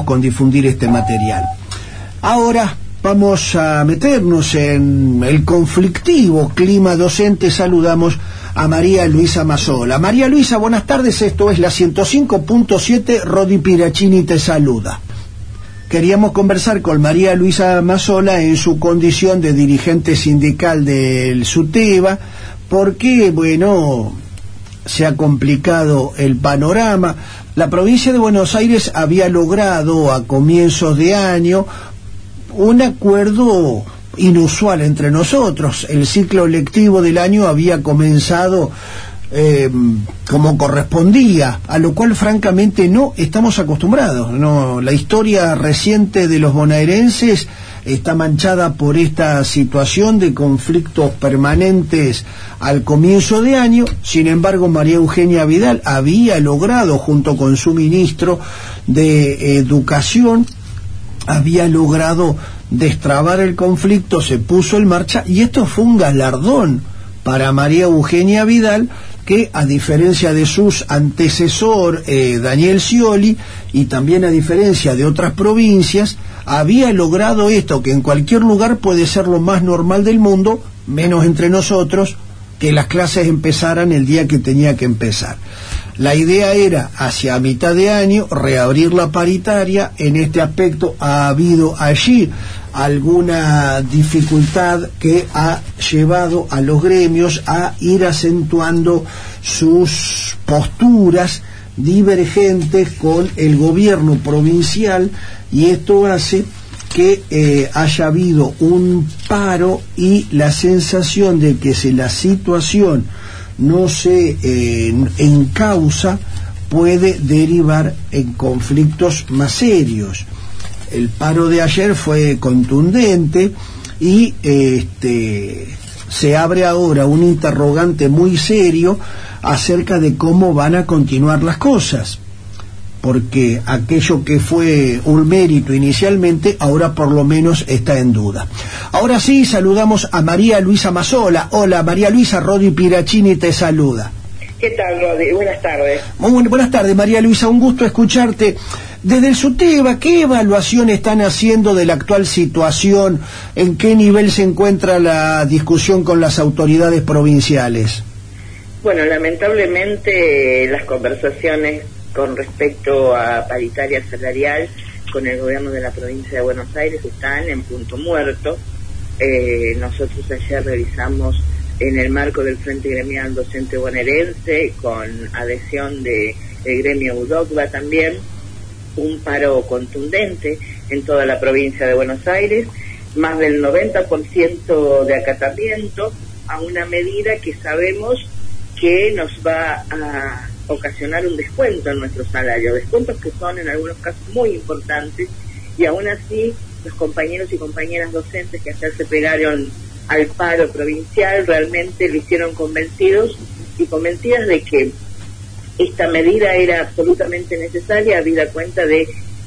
con difundir este material. Ahora vamos a meternos en el conflictivo clima docente. Saludamos a María Luisa Mazola. María Luisa, buenas tardes. Esto es la 105.7. Rodi Pirachini te saluda. Queríamos conversar con María Luisa Mazola en su condición de dirigente sindical del SUTEBA, porque, bueno, se ha complicado el panorama. La provincia de Buenos Aires había logrado a comienzos de año un acuerdo inusual entre nosotros. El ciclo lectivo del año había comenzado eh, como correspondía, a lo cual francamente no estamos acostumbrados. No, la historia reciente de los bonaerenses está manchada por esta situación de conflictos permanentes al comienzo de año. Sin embargo, María Eugenia Vidal había logrado, junto con su ministro de Educación, había logrado destrabar el conflicto, se puso en marcha y esto fue un galardón para María Eugenia Vidal que a diferencia de sus antecesor eh, Daniel Scioli y también a diferencia de otras provincias, había logrado esto, que en cualquier lugar puede ser lo más normal del mundo, menos entre nosotros, que las clases empezaran el día que tenía que empezar. La idea era, hacia mitad de año, reabrir la paritaria. En este aspecto ha habido allí alguna dificultad que ha llevado a los gremios a ir acentuando sus posturas divergentes con el gobierno provincial y esto hace que eh, haya habido un paro y la sensación de que si la situación no se eh, encausa puede derivar en conflictos más serios. El paro de ayer fue contundente y este, se abre ahora un interrogante muy serio acerca de cómo van a continuar las cosas porque aquello que fue un mérito inicialmente, ahora por lo menos está en duda. Ahora sí, saludamos a María Luisa Mazola. Hola, María Luisa, Rodi Pirachini te saluda. ¿Qué tal, Rodi? Buenas tardes. Muy buenas tardes, María Luisa, un gusto escucharte. Desde el SUTEBA, ¿qué evaluación están haciendo de la actual situación? ¿En qué nivel se encuentra la discusión con las autoridades provinciales? Bueno, lamentablemente las conversaciones con respecto a paritaria salarial con el gobierno de la provincia de Buenos Aires están en punto muerto. Eh, nosotros ayer realizamos en el marco del Frente Gremial Docente Bonaerense, con adhesión del gremio UDOCBA también, un paro contundente en toda la provincia de Buenos Aires, más del 90% de acatamiento a una medida que sabemos que nos va a ocasionar un descuento en nuestro salario, descuentos que son en algunos casos muy importantes y aún así los compañeros y compañeras docentes que ayer se pegaron al paro provincial realmente lo hicieron convencidos y convencidas de que esta medida era absolutamente necesaria, habida cuenta de,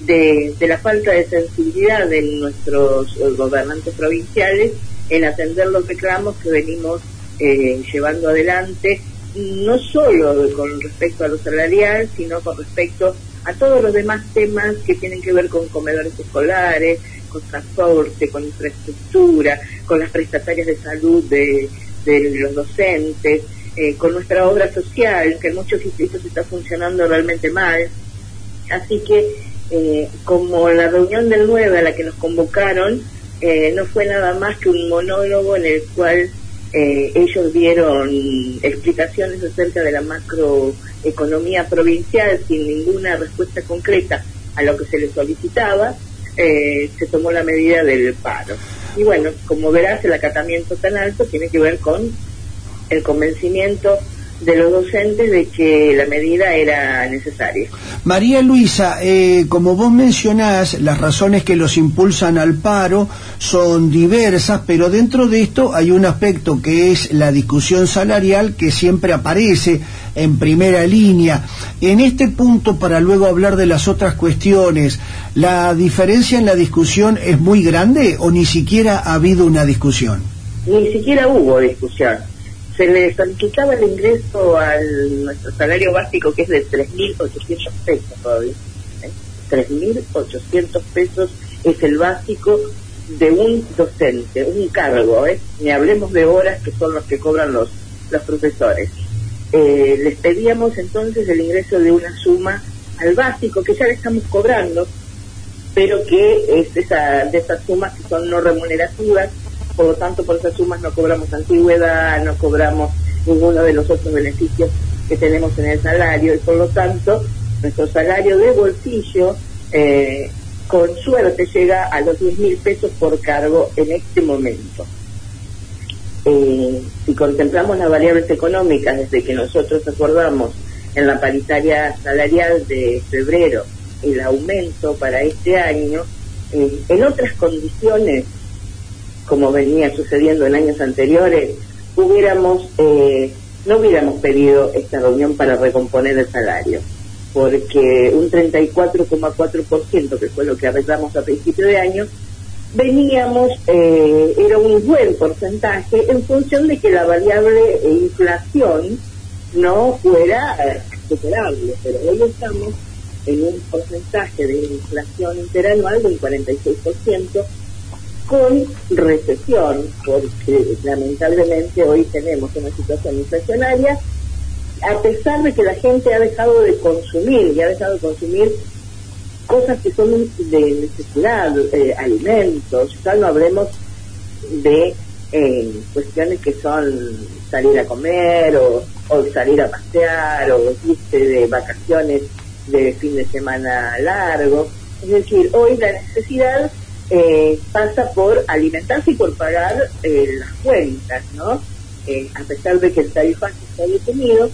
de, la falta de sensibilidad de nuestros eh, gobernantes provinciales en atender los reclamos que venimos eh, llevando adelante no solo con respecto a lo salarial, sino con respecto a todos los demás temas que tienen que ver con comedores escolares, con transporte, con infraestructura, con las prestatarias de salud de, los docentes, eh, con nuestra obra social, que en muchos distritos está funcionando realmente mal. Así que, eh, como la reunión del 9 a la que nos convocaron, eh, no fue nada más que un monólogo en el cual eh, ellos dieron explicaciones acerca de la macroeconomía provincial sin ninguna respuesta concreta a lo que se les solicitaba, eh, se tomó la medida del paro. Y bueno, como verás, el acatamiento tan alto tiene que ver con el convencimiento de los docentes de que la medida era necesaria. María Luisa, eh, como vos mencionás, las razones que los impulsan al paro son diversas, pero dentro de esto hay un aspecto que es la discusión salarial que siempre aparece en primera línea. En este punto, para luego hablar de las otras cuestiones, ¿la diferencia en la discusión es muy grande o ni siquiera ha habido una discusión? Ni siquiera hubo discusión se le solicitaba el ingreso al nuestro salario básico que es de 3.800 pesos todavía. ¿eh? 3.800 pesos es el básico de un docente, un cargo, ¿eh? ni hablemos de horas que son los que cobran los, los profesores. Eh, les pedíamos entonces el ingreso de una suma al básico que ya le estamos cobrando, pero que es esa, de esas sumas que son no remunerativas, por lo tanto por esas sumas no cobramos antigüedad, no cobramos ninguno de los otros beneficios que tenemos en el salario y por lo tanto nuestro salario de bolsillo eh, con suerte llega a los 10 mil pesos por cargo en este momento. Eh, si contemplamos las variables económicas desde que nosotros acordamos en la paritaria salarial de febrero el aumento para este año, eh, en otras condiciones, como venía sucediendo en años anteriores, hubiéramos eh, no hubiéramos pedido esta reunión para recomponer el salario porque un 34,4%, que fue lo que arreglamos a principio de año, veníamos, eh, era un buen porcentaje en función de que la variable inflación no fuera eh, superable, pero hoy estamos en un porcentaje de inflación interanual del 46% con recesión, porque lamentablemente hoy tenemos una situación inflacionaria a pesar de que la gente ha dejado de consumir y ha dejado de consumir cosas que son de necesidad, eh, alimentos, ya no hablemos de eh, cuestiones que son salir a comer o, salir a pasear o irse de vacaciones de fin de semana largo. Es decir, hoy la necesidad eh, pasa por alimentarse y por pagar las cuentas, ¿no? a pesar de que el tarifaje está detenido,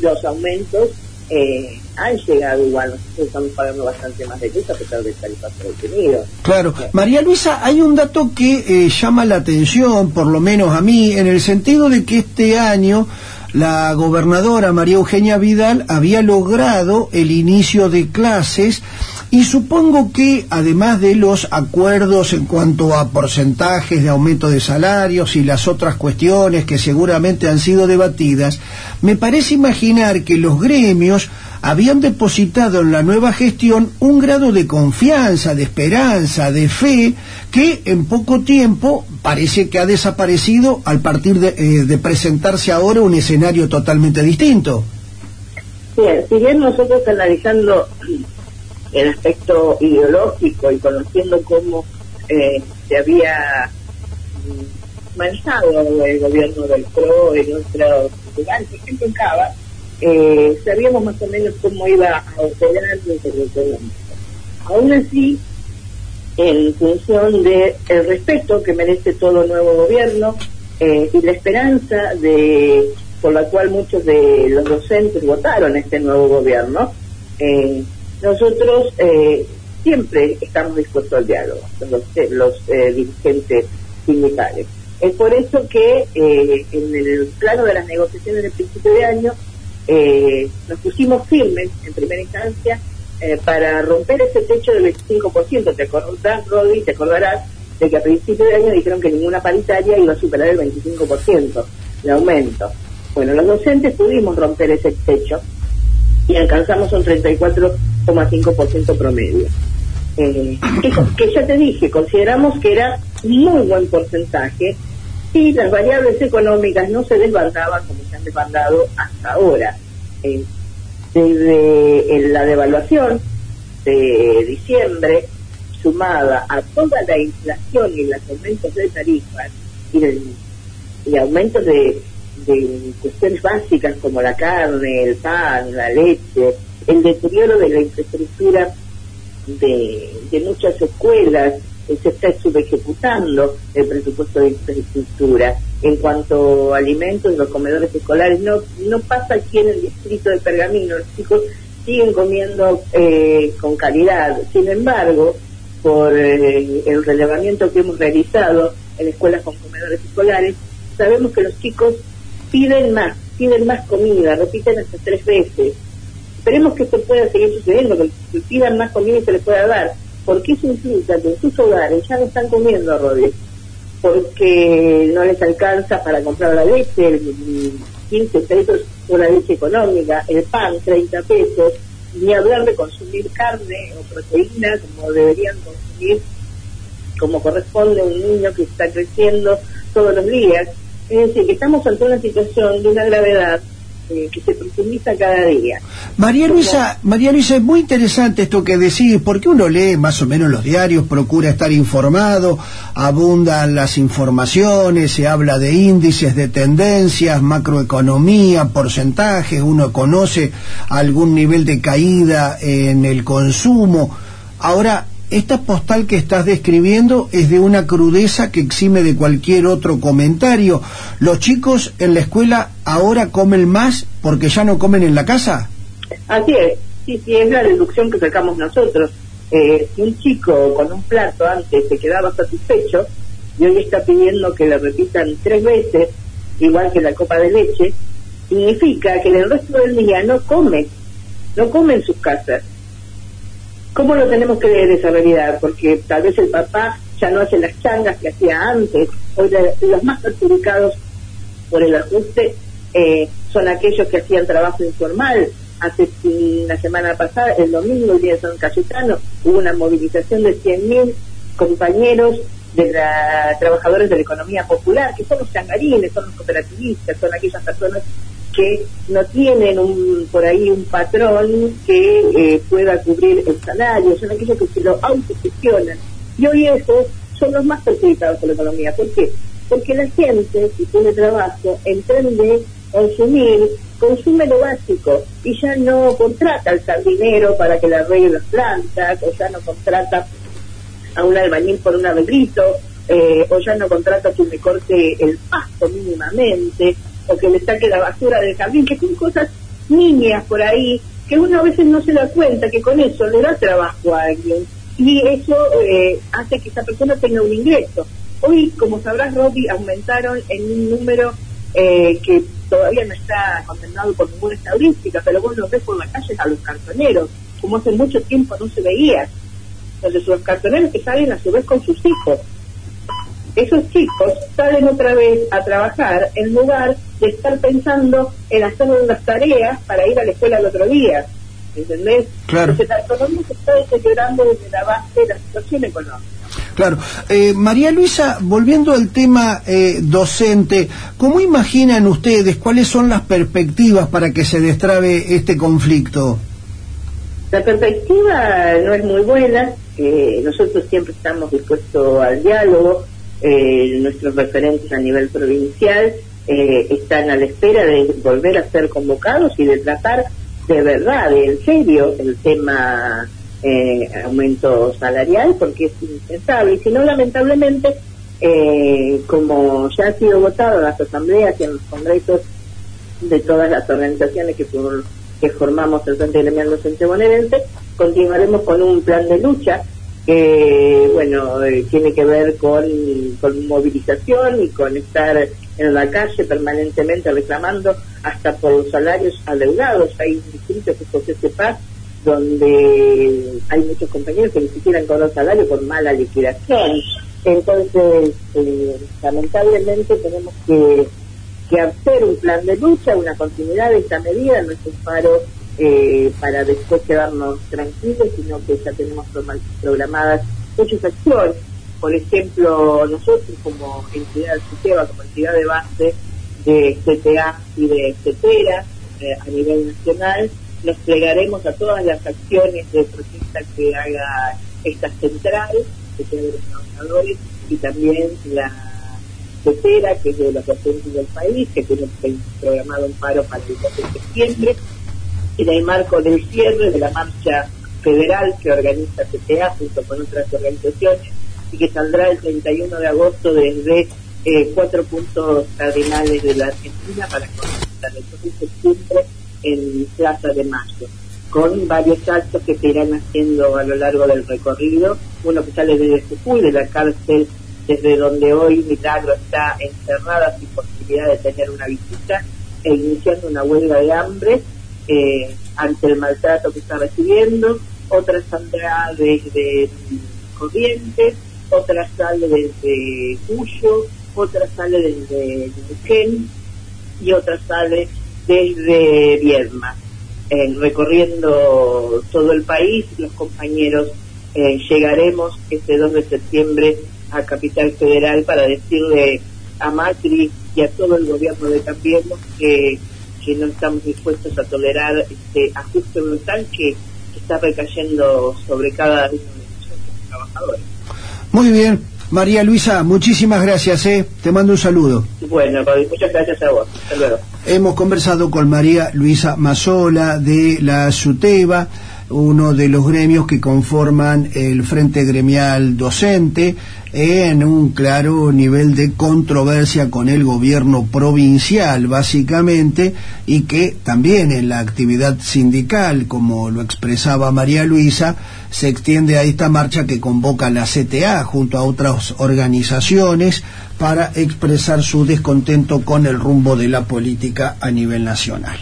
los aumentos eh, han llegado igual, nosotros estamos pagando bastante más de eso a pesar del tarifazo detenido. Claro, María Luisa, hay un dato que eh, llama la atención, por lo menos a mí, en el sentido de que este año la gobernadora María Eugenia Vidal había logrado el inicio de clases y supongo que, además de los acuerdos en cuanto a porcentajes de aumento de salarios y las otras cuestiones que seguramente han sido debatidas, me parece imaginar que los gremios habían depositado en la nueva gestión un grado de confianza, de esperanza, de fe, que en poco tiempo parece que ha desaparecido al partir de, eh, presentarse ahora un escenario totalmente distinto. Bien, si bien nosotros analizando el aspecto ideológico y conociendo cómo eh, se había mm, manejado el gobierno del PRO en otros lugares, en Cava, eh, sabíamos más o menos cómo iba a operar el. Aún así, en función del el respeto que merece todo nuevo gobierno eh, y la esperanza de por la cual muchos de los docentes votaron este nuevo gobierno, eh, nosotros eh, siempre estamos dispuestos al diálogo, los, los eh, dirigentes sindicales. Es por eso que en el plano de las negociaciones del principio de año nos pusimos firmes en primera instancia para romper ese techo del 25%. Te acordás, Rodi, te acordarás de que a principio de año dijeron que ninguna paritaria iba a superar el 25% de aumento. Bueno, los docentes pudimos romper ese techo y alcanzamos un 34,5% promedio. Eh, que, ya te dije, consideramos que era muy buen porcentaje y las variables económicas no se desbandaban como se han desbandado hasta ahora. Eh, desde la devaluación de diciembre, sumada a toda la inflación y los aumentos de tarifas y, y aumentos de de cuestiones básicas como la carne, el pan, la leche, el deterioro de la infraestructura de, de muchas escuelas, se está subejecutando el presupuesto de infraestructura. En cuanto a alimentos, los comedores escolares, no, no pasa aquí en el distrito de Pergamino, los chicos siguen comiendo eh, con calidad. Sin embargo, por eh, el relevamiento que hemos realizado en escuelas con comedores escolares, sabemos que los chicos piden más, piden más comida, repiten hasta tres veces. Esperemos que esto pueda seguir sucediendo, que pidan más comida y se les pueda dar, porque eso implica que en sus hogares ya no están comiendo arroz, porque no les alcanza para comprar la leche, el 15 pesos una leche económica, el pan 30 pesos, ni hablar de consumir carne o proteína como deberían consumir, como corresponde a un niño que está creciendo todos los días. Es decir, que estamos ante una situación de una gravedad eh, que se profundiza cada día. María Luisa, María Luisa, es muy interesante esto que decís, porque uno lee más o menos los diarios, procura estar informado, abundan las informaciones, se habla de índices, de tendencias, macroeconomía, porcentajes, uno conoce algún nivel de caída en el consumo. Ahora, esta postal que estás describiendo es de una crudeza que exime de cualquier otro comentario. ¿Los chicos en la escuela ahora comen más porque ya no comen en la casa? Así es, sí, sí, es la deducción que sacamos nosotros. Eh, si un chico con un plato antes se quedaba satisfecho y hoy está pidiendo que le repitan tres veces, igual que la copa de leche, significa que el resto del día no come, no come en sus casas ¿Cómo lo tenemos que ver esa realidad? Porque tal vez el papá ya no hace las changas que hacía antes. Hoy los más perjudicados por el ajuste eh, son aquellos que hacían trabajo informal. Hace la semana pasada, el domingo, el día de San Cayetano, hubo una movilización de 100.000 compañeros de la, trabajadores de la economía popular, que son los changarines, son los cooperativistas, son aquellas personas que no tienen un, por ahí un patrón que eh, pueda cubrir el salario, son aquellos que se lo autogestionan. Y hoy esos son los más perjudicados por la economía. ¿Por qué? Porque la gente, si tiene trabajo, emprende consumir, consume lo básico y ya no contrata al sardinero para que le arregle las plantas, o ya no contrata a un albañil por un arreglito, eh, o ya no contrata que me corte el pasto mínimamente, o que le saque la basura del jardín, que son cosas niñas por ahí, que uno a veces no se da cuenta que con eso le da trabajo a alguien y eso eh, hace que esa persona tenga un ingreso. Hoy, como sabrás, Robbie, aumentaron en un número eh, que todavía no está condenado por ninguna estadística, pero vos lo ves por la calle a los cartoneros, como hace mucho tiempo no se veía. Entonces, los cartoneros que salen a su vez con sus hijos esos chicos salen otra vez a trabajar en lugar de estar pensando en hacer unas tareas para ir a la escuela el otro día. ¿Entendés? Claro. la economía se está deteriorando desde la base de la situación económica. Claro. Eh, María Luisa, volviendo al tema eh, docente, ¿cómo imaginan ustedes cuáles son las perspectivas para que se destrabe este conflicto? La perspectiva no es muy buena. Eh, nosotros siempre estamos dispuestos al diálogo, eh, nuestros referentes a nivel provincial eh, están a la espera de volver a ser convocados y de tratar de verdad, de en serio, el tema eh, aumento salarial, porque es indispensable. Y si no, lamentablemente, eh, como ya ha sido votado en las asambleas y en los congresos de todas las organizaciones que, que formamos el Frente Gremial Docente Bonaerense, continuaremos con un plan de lucha que bueno eh, tiene que ver con, con movilización y con estar en la calle permanentemente reclamando hasta por los salarios adeudados. Hay distritos que José Paz donde hay muchos compañeros que ni siquiera han cobrado salario por mala liquidación. Entonces, eh, lamentablemente tenemos que, que hacer un plan de lucha, una continuidad de esta medida, no es un paro eh, para después quedarnos tranquilos, sino que ya tenemos programadas muchas acciones. Por ejemplo, nosotros como entidad SUTEBA, como entidad de base de CTA y de CETERA eh, a nivel nacional, nos plegaremos a todas las acciones de protesta que haga esta central, que sea de los trabajadores, y también la CETERA, que es de los docentes del país, que tiene programado un paro para el 12 de septiembre, en el marco del cierre de la marcha federal que organiza CTA junto con otras organizaciones y que saldrá el 31 de agosto desde eh, cuatro puntos cardinales de la Argentina para comenzar el 12 de septiembre en Plaza de Mayo, con varios actos que se irán haciendo a lo largo del recorrido, uno que sale desde Jujuy, de la cárcel desde donde hoy Milagro está encerrada sin posibilidad de tener una visita, e iniciando una huelga de hambre eh, ante el maltrato que está recibiendo, otra saldrá desde Corrientes, otra sale desde Cuyo, otra sale desde Neuquén y otra sale desde Viedma. eh, recorriendo todo el país, los compañeros eh, llegaremos este 2 de septiembre a Capital Federal para decirle a Macri y a todo el gobierno de Cambiemos que, que no estamos dispuestos a tolerar este ajuste brutal que está recayendo sobre cada uno de nosotros trabajadores. Muy bien, María Luisa, muchísimas gracias, ¿eh? te mando un saludo. Bueno, muchas gracias a vos. Hasta luego. Hemos conversado con María Luisa Mazola de la SUTEBA, uno de los gremios que conforman el Frente Gremial Docente, en un claro nivel de controversia con el gobierno provincial, básicamente, y que también en la actividad sindical, como lo expresaba María Luisa, se extiende a esta marcha que convoca la CTA junto a otras organizaciones para expresar su descontento con el rumbo de la política a nivel nacional.